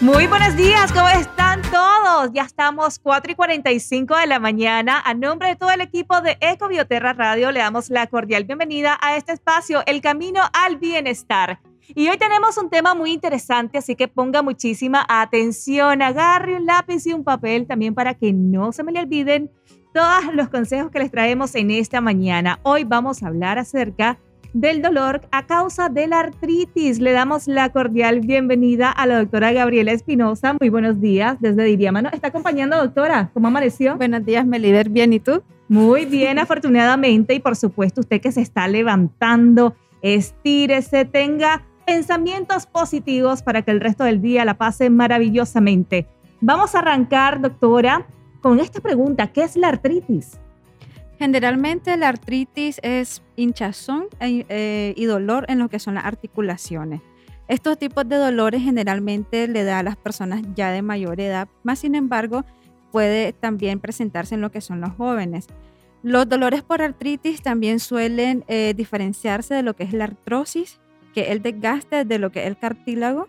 Muy buenos días, ¿cómo están todos? Ya estamos 4 y 45 de la mañana. A nombre de todo el equipo de Ecobioterra Radio, le damos la cordial bienvenida a este espacio, El Camino al Bienestar. Y hoy tenemos un tema muy interesante, así que ponga muchísima atención, agarre un lápiz y un papel también para que no se me le olviden todos los consejos que les traemos en esta mañana. Hoy vamos a hablar acerca del dolor a causa de la artritis. Le damos la cordial bienvenida a la doctora Gabriela Espinosa. Muy buenos días desde Diriama. ¿Está acompañando, doctora? ¿Cómo amaneció? Buenos días, Melider. Bien, ¿y tú? Muy bien, afortunadamente. Y por supuesto, usted que se está levantando, estírese, tenga pensamientos positivos para que el resto del día la pase maravillosamente. Vamos a arrancar, doctora, con esta pregunta. ¿Qué es la artritis? Generalmente la artritis es hinchazón e, eh, y dolor en lo que son las articulaciones. Estos tipos de dolores generalmente le da a las personas ya de mayor edad, más sin embargo puede también presentarse en lo que son los jóvenes. Los dolores por artritis también suelen eh, diferenciarse de lo que es la artrosis, que es el desgaste de lo que es el cartílago,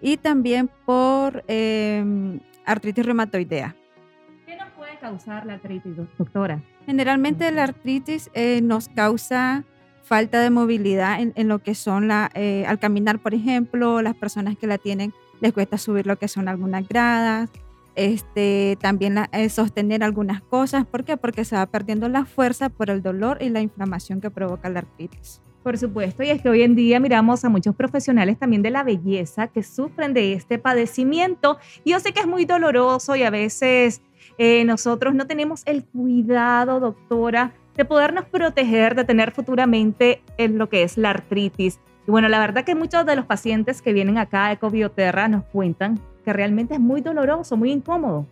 y también por em, artritis reumatoidea. ¿Qué nos puede causar la artritis, doctora? Generalmente la artritis eh, nos causa falta de movilidad en, lo que son la, eh, al caminar, por ejemplo, las personas que la tienen les cuesta subir lo que son algunas gradas, este, también eh, sostener algunas cosas. ¿Por qué? Porque se va perdiendo la fuerza por el dolor y la inflamación que provoca la artritis. Por supuesto, y es que hoy en día miramos a muchos profesionales también de la belleza que sufren de este padecimiento. Y yo sé que es muy doloroso y a veces eh, nosotros no tenemos el cuidado, doctora, de podernos proteger, de tener futuramente en lo que es la artritis. Y bueno, la verdad que muchos de los pacientes que vienen acá a Ecobioterra nos cuentan que realmente es muy doloroso, muy incómodo.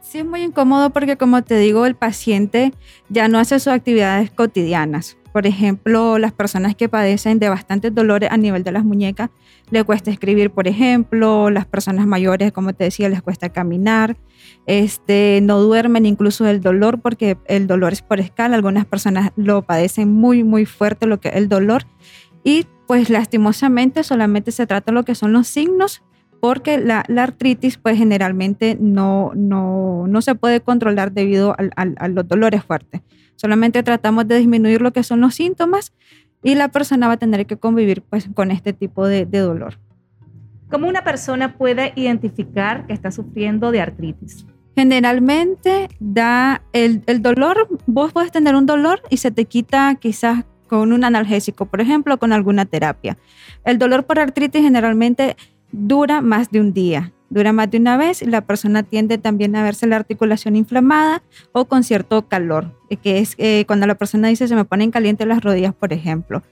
Sí, es muy incómodo porque como te digo, el paciente ya no hace sus actividades cotidianas. Por ejemplo, las personas que padecen de bastantes dolores a nivel de las muñecas, le cuesta escribir, por ejemplo, las personas mayores, como te decía, les cuesta caminar, este, no duermen incluso del dolor porque el dolor es por escala, algunas personas lo padecen muy, muy fuerte lo que el dolor y pues lastimosamente solamente se trata lo que son los signos porque la, artritis pues generalmente no, no, no, se puede controlar debido a los dolores fuertes. Solamente tratamos de disminuir lo que son los síntomas y la persona va a tener que convivir pues, con este tipo de, dolor. ¿Cómo una persona puede identificar que está sufriendo de artritis? Generalmente da el, el, dolor, vos puedes tener un dolor y se te quita quizás con un analgésico, por ejemplo, con alguna terapia. El dolor por artritis generalmente dura más de un día dura más de una vez y la persona tiende también a verse la articulación inflamada o con cierto calor, eh, que es eh, cuando la persona dice se me ponen calientes las rodillas, por ejemplo.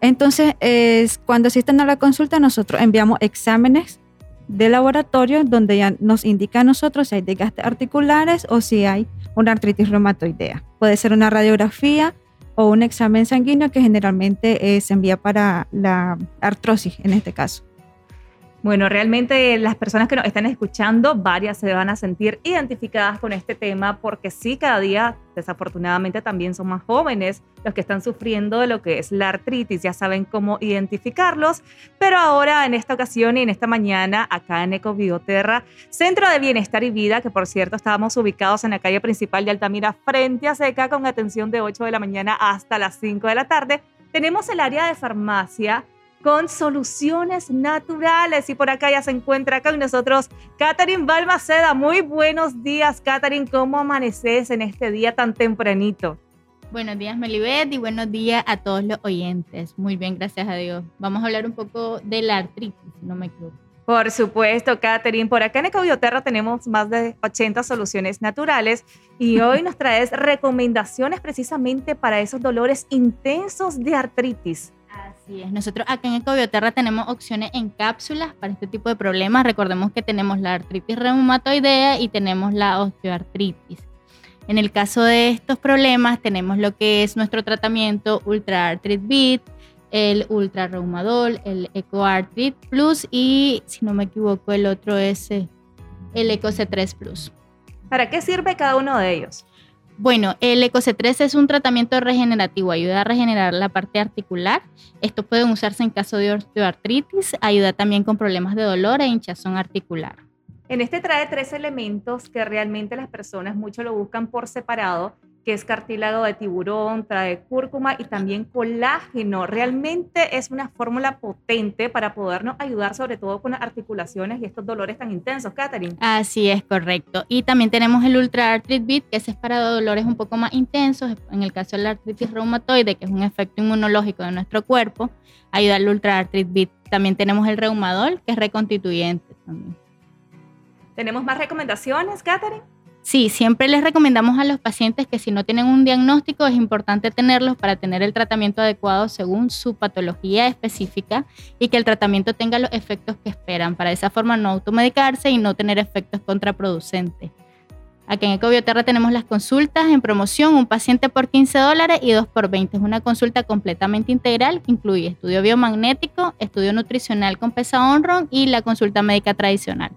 Entonces, es, cuando asisten a la consulta, nosotros enviamos exámenes de laboratorio donde ya nos indica a nosotros si hay desgastes articulares o si hay una artritis reumatoidea. Puede ser una radiografía o un examen sanguíneo que generalmente eh, se envía para la artrosis en este caso. Bueno, realmente las personas que nos están escuchando, varias se van a sentir identificadas con este tema porque sí, cada día desafortunadamente también son más jóvenes los que están sufriendo de lo que es la artritis, ya saben cómo identificarlos, pero ahora en esta ocasión y en esta mañana acá en Ecobioterra, Centro de Bienestar y Vida, que por cierto estábamos ubicados en la calle principal de Altamira frente a Seca con atención de 8 de la mañana hasta las 5 de la tarde, tenemos el área de farmacia con soluciones naturales. Y por acá ya se encuentra con nosotros Catherine Balmaceda. Muy buenos días, Catherine. ¿Cómo amaneces en este día tan tempranito? Buenos días, Melibet, y buenos días a todos los oyentes. Muy bien, gracias a Dios. Vamos a hablar un poco de la artritis, si no me equivoco. Por supuesto, Catherine. Por acá en Ecobioterra tenemos más de 80 soluciones naturales y hoy nos traes recomendaciones precisamente para esos dolores intensos de artritis. Así. Nosotros acá en Ecobioterra tenemos opciones en cápsulas para este tipo de problemas. Recordemos que tenemos la artritis reumatoidea y tenemos la osteoartritis. En el caso de estos problemas tenemos lo que es nuestro tratamiento Ultra Arthrit Beat, el Ultra Reumadol, el Eco Arthrit Plus y si no me equivoco el otro es eh, el Eco C3 Plus. ¿Para qué sirve cada uno de ellos? Bueno, el EcoC3 es un tratamiento regenerativo, ayuda a regenerar la parte articular. Esto puede usarse en caso de osteoartritis, ayuda también con problemas de dolor e hinchazón articular. En este trae tres elementos que realmente las personas mucho lo buscan por separado que es cartílago de tiburón, trae cúrcuma y también colágeno. Realmente es una fórmula potente para podernos ayudar sobre todo con las articulaciones y estos dolores tan intensos, Katherine. Así es, correcto. Y también tenemos el Ultra Arthrit Beat, que es para dolores un poco más intensos, en el caso de la artritis reumatoide, que es un efecto inmunológico de nuestro cuerpo, ayuda al Ultra Arthrit Beat. También tenemos el Reumadol, que es reconstituyente también. ¿Tenemos más recomendaciones, Katherine? Sí, siempre les recomendamos a los pacientes que si no tienen un diagnóstico es importante tenerlos para tener el tratamiento adecuado según su patología específica y que el tratamiento tenga los efectos que esperan, para de esa forma no automedicarse y no tener efectos contraproducentes. Aquí en Ecobioterra tenemos las consultas en promoción, un paciente por 15 dólares y dos por 20. Es una consulta completamente integral que incluye estudio biomagnético, estudio nutricional con pesa Onron y la consulta médica tradicional.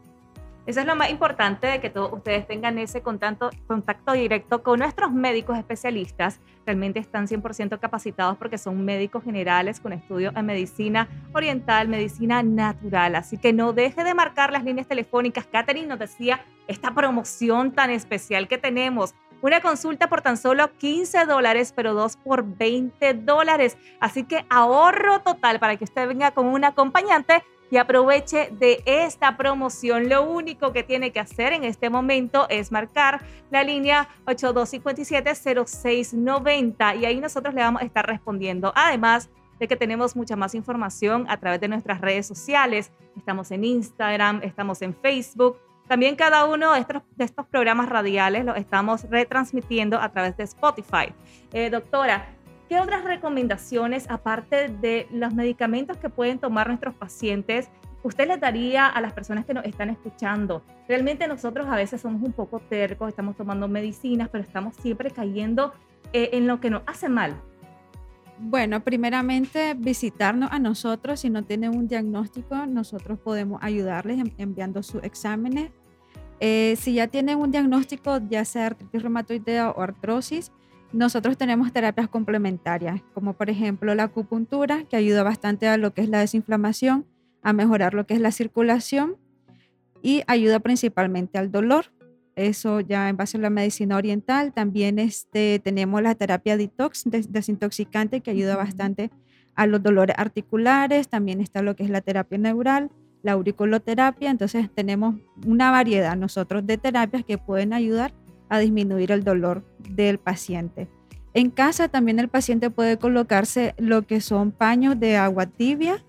Eso es lo más importante de que todos ustedes tengan ese contacto, contacto directo con nuestros médicos especialistas. Realmente están 100% capacitados porque son médicos generales con estudios en medicina oriental, medicina natural. Así que no deje de marcar las líneas telefónicas. Katherine nos decía esta promoción tan especial que tenemos. Una consulta por tan solo 15 dólares, pero dos por 20 dólares. Así que ahorro total para que usted venga con un acompañante y aproveche de esta promoción. Lo único que tiene que hacer en este momento es marcar la línea 8257-0690 y ahí nosotros le vamos a estar respondiendo. Además, de que tenemos mucha más información a través de nuestras redes sociales. Estamos en Instagram, estamos en Facebook. También cada uno de estos, programas radiales los estamos retransmitiendo a través de Spotify. Eh, doctora, ¿Qué otras recomendaciones, aparte de los medicamentos que pueden tomar nuestros pacientes, usted les daría a las personas que nos están escuchando? Realmente nosotros a veces somos un poco tercos, estamos tomando medicinas, pero estamos siempre cayendo eh, en lo que nos hace mal. Bueno, primeramente visitarnos a nosotros. Si no tienen un diagnóstico, nosotros podemos ayudarles enviando sus exámenes. Eh, si ya tienen un diagnóstico, ya sea artritis reumatoidea o artrosis, nosotros tenemos terapias complementarias, como por ejemplo la acupuntura, que ayuda bastante a lo que es la desinflamación, a mejorar lo que es la circulación y ayuda principalmente al dolor. Eso ya en base a la medicina oriental. También este, tenemos la terapia detox, desintoxicante, que ayuda bastante a los dolores articulares. También está lo que es la terapia neural, la auriculoterapia. Entonces tenemos una variedad nosotros de terapias que pueden ayudar a disminuir el dolor del paciente. En casa también el paciente puede colocarse lo que son paños de agua tibia,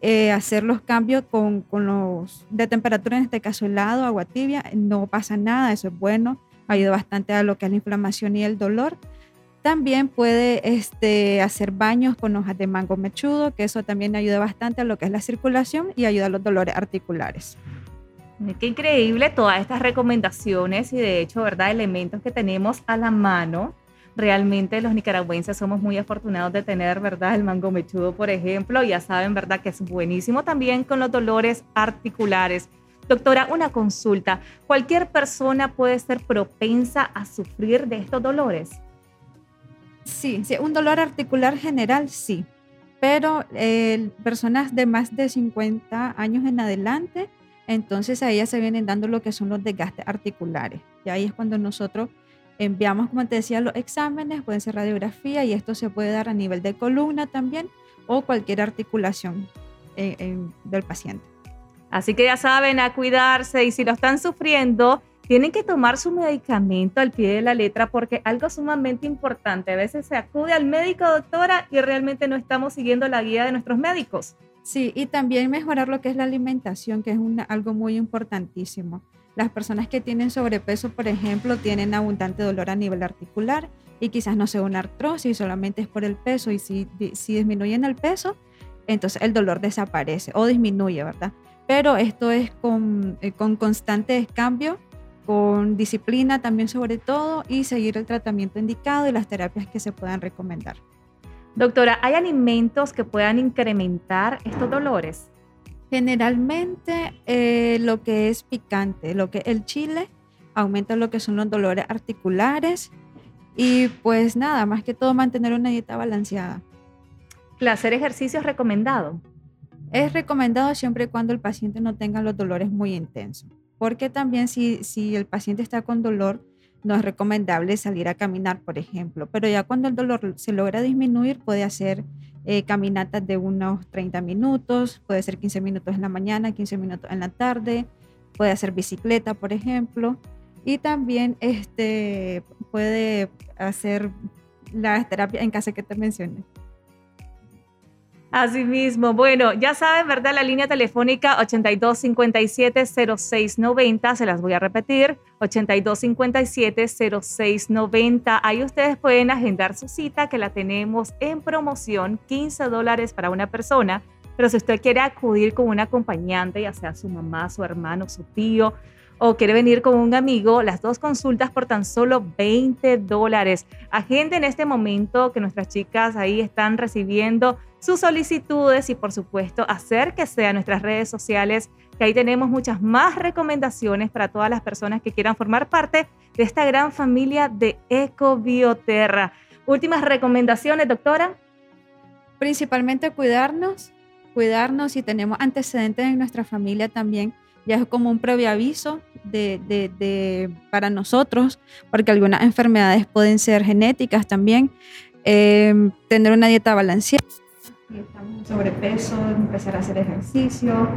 eh, hacer los cambios con, los de temperatura, en este caso helado, agua tibia, no pasa nada, eso es bueno, ayuda bastante a lo que es la inflamación y el dolor. También puede este, hacer baños con hojas de mango mechudo, que eso también ayuda bastante a lo que es la circulación y ayuda a los dolores articulares. Qué increíble todas estas recomendaciones y de hecho, ¿verdad? Elementos que tenemos a la mano. Realmente los nicaragüenses somos muy afortunados de tener, ¿verdad? El mango mechudo, por ejemplo. Ya saben, ¿verdad? Que es buenísimo también con los dolores articulares. Doctora, una consulta. ¿Cualquier persona puede ser propensa a sufrir de estos dolores? Sí, sí un dolor articular general, sí. Pero eh, personas de más de 50 años en adelante, entonces a ella se vienen dando lo que son los desgastes articulares. Y ahí es cuando nosotros enviamos, como te decía, los exámenes, pueden ser radiografía y esto se puede dar a nivel de columna también o cualquier articulación eh, del paciente. Así que ya saben, a cuidarse y si lo están sufriendo, tienen que tomar su medicamento al pie de la letra porque algo sumamente importante. A veces se acude al médico, doctora, y realmente no estamos siguiendo la guía de nuestros médicos. Sí, y también mejorar lo que es la alimentación, que es algo muy importantísimo. Las personas que tienen sobrepeso, por ejemplo, tienen abundante dolor a nivel articular y quizás no sea una artrosis, solamente es por el peso y si, si disminuyen el peso, entonces el dolor desaparece o disminuye, ¿verdad? Pero esto es con, eh, con constantes cambios con disciplina también sobre todo y seguir el tratamiento indicado y las terapias que se puedan recomendar. Doctora, ¿hay alimentos que puedan incrementar estos dolores? Generalmente eh, lo que es picante, lo que el chile aumenta lo que son los dolores articulares y pues nada, más que todo mantener una dieta balanceada. ¿Hacer ejercicio es recomendado? Es recomendado siempre y cuando el paciente no tenga los dolores muy intensos, porque también si, si el paciente está con dolor, no es recomendable salir a caminar, por ejemplo, pero ya cuando el dolor se logra disminuir, puede hacer eh, caminatas de unos 30 minutos, puede ser 15 minutos en la mañana, 15 minutos en la tarde, puede hacer bicicleta, por ejemplo, y también este, puede hacer la terapia en casa que te mencioné. Así mismo. Bueno, ya saben, ¿verdad? La línea telefónica 8257-0690, se las voy a repetir, 8257-0690. Ahí ustedes pueden agendar su cita, que la tenemos en promoción, 15 dólares para una persona. Pero si usted quiere acudir con un acompañante, ya sea su mamá, su hermano, su tío, o quiere venir con un amigo, las dos consultas por tan solo 20 dólares. Agende en este momento que nuestras chicas ahí están recibiendo sus solicitudes y por supuesto acérquese a nuestras redes sociales, que ahí tenemos muchas más recomendaciones para todas las personas que quieran formar parte de esta gran familia de Ecobioterra. Últimas recomendaciones, doctora. Principalmente cuidarnos, cuidarnos y tenemos antecedentes en nuestra familia también ya es como un previo aviso de, para nosotros, porque algunas enfermedades pueden ser genéticas también. Em, tener una dieta balanceada. Si estamos en sobrepeso, empezar a hacer ejercicio,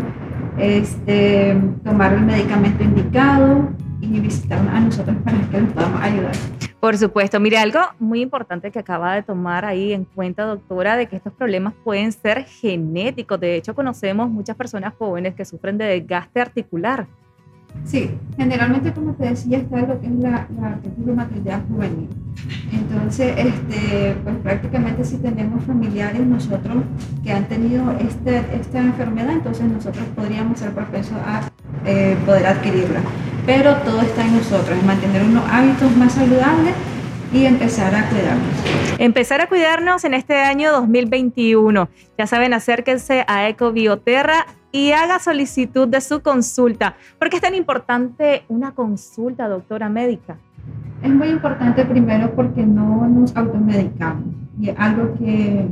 este, tomar el medicamento indicado y visitar a nosotros para que nos podamos ayudar. Por supuesto. Mire, algo muy importante que acaba de tomar ahí en cuenta, doctora, de que estos problemas pueden ser genéticos. De hecho, conocemos muchas personas jóvenes que sufren de desgaste articular. Sí, generalmente, como te decía, está lo que es la, la juvenil. Entonces, este, pues prácticamente si tenemos familiares nosotros que han tenido este, esta enfermedad, entonces nosotros podríamos ser propensos a eh, poder adquirirla pero todo está en nosotros, en mantener unos hábitos más saludables y empezar a cuidarnos. Empezar a cuidarnos en este año 2021. Ya saben, acérquense a Ecobioterra y haga solicitud de su consulta. ¿Por qué es tan importante una consulta, doctora médica? Es muy importante primero porque no nos automedicamos y es algo que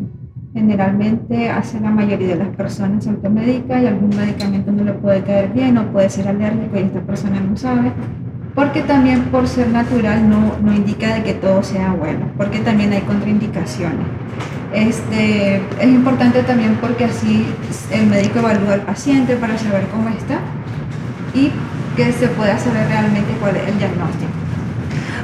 generalmente hace la mayoría de las personas se automedica y algún medicamento no le puede caer bien o puede ser alérgico y esta persona no sabe. Porque también por ser natural no, no indica de que todo sea bueno, porque también hay contraindicaciones. Este, es importante también porque así el médico evalúa al paciente para saber cómo está y que se pueda saber realmente cuál es el diagnóstico.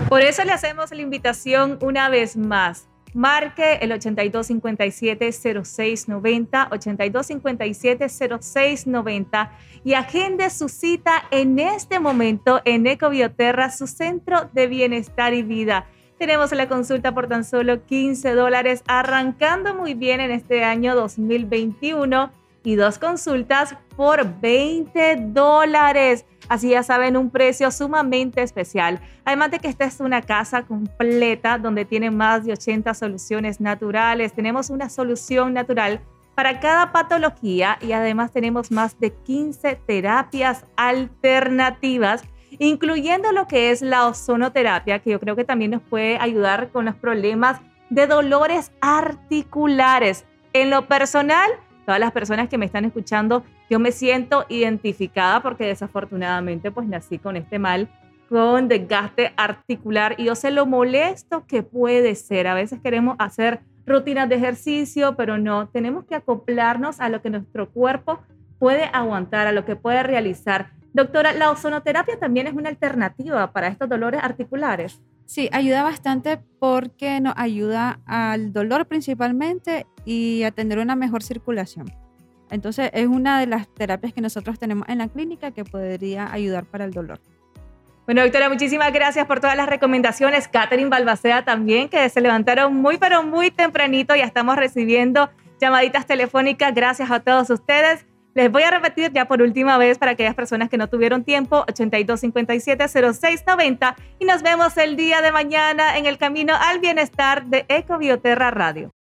Por eso le hacemos la invitación una vez más Marque el 8257-0690, 8257-0690 y agende su cita en este momento en Ecobioterra, su centro de bienestar y vida. Tenemos la consulta por tan solo 15 dólares, arrancando muy bien en este año 2021 y dos consultas por 20 dólares. Así ya saben, un precio sumamente especial. Además de que esta es una casa completa donde tiene más de 80 soluciones naturales. Tenemos una solución natural para cada patología y además tenemos más de 15 terapias alternativas, incluyendo lo que es la ozonoterapia, que yo creo que también nos puede ayudar con los problemas de dolores articulares. En lo personal, todas las personas que me están escuchando, yo me siento identificada porque desafortunadamente pues nací con este mal, con desgaste articular y yo sé lo molesto que puede ser. A veces queremos hacer rutinas de ejercicio, pero no, tenemos que acoplarnos a lo que nuestro cuerpo puede aguantar, a lo que puede realizar. Doctora, la ozonoterapia también es una alternativa para estos dolores articulares. Sí, ayuda bastante porque nos ayuda al dolor principalmente y a tener una mejor circulación. Entonces es una de las terapias que nosotros tenemos en la clínica que podría ayudar para el dolor. Bueno, doctora, muchísimas gracias por todas las recomendaciones. Catherine Balbacea también, que se levantaron muy, pero muy tempranito. Ya estamos recibiendo llamaditas telefónicas. Gracias a todos ustedes. Les voy a repetir ya por última vez para aquellas personas que no tuvieron tiempo, 8257-0690 y nos vemos el día de mañana en el camino al bienestar de Ecobioterra Radio.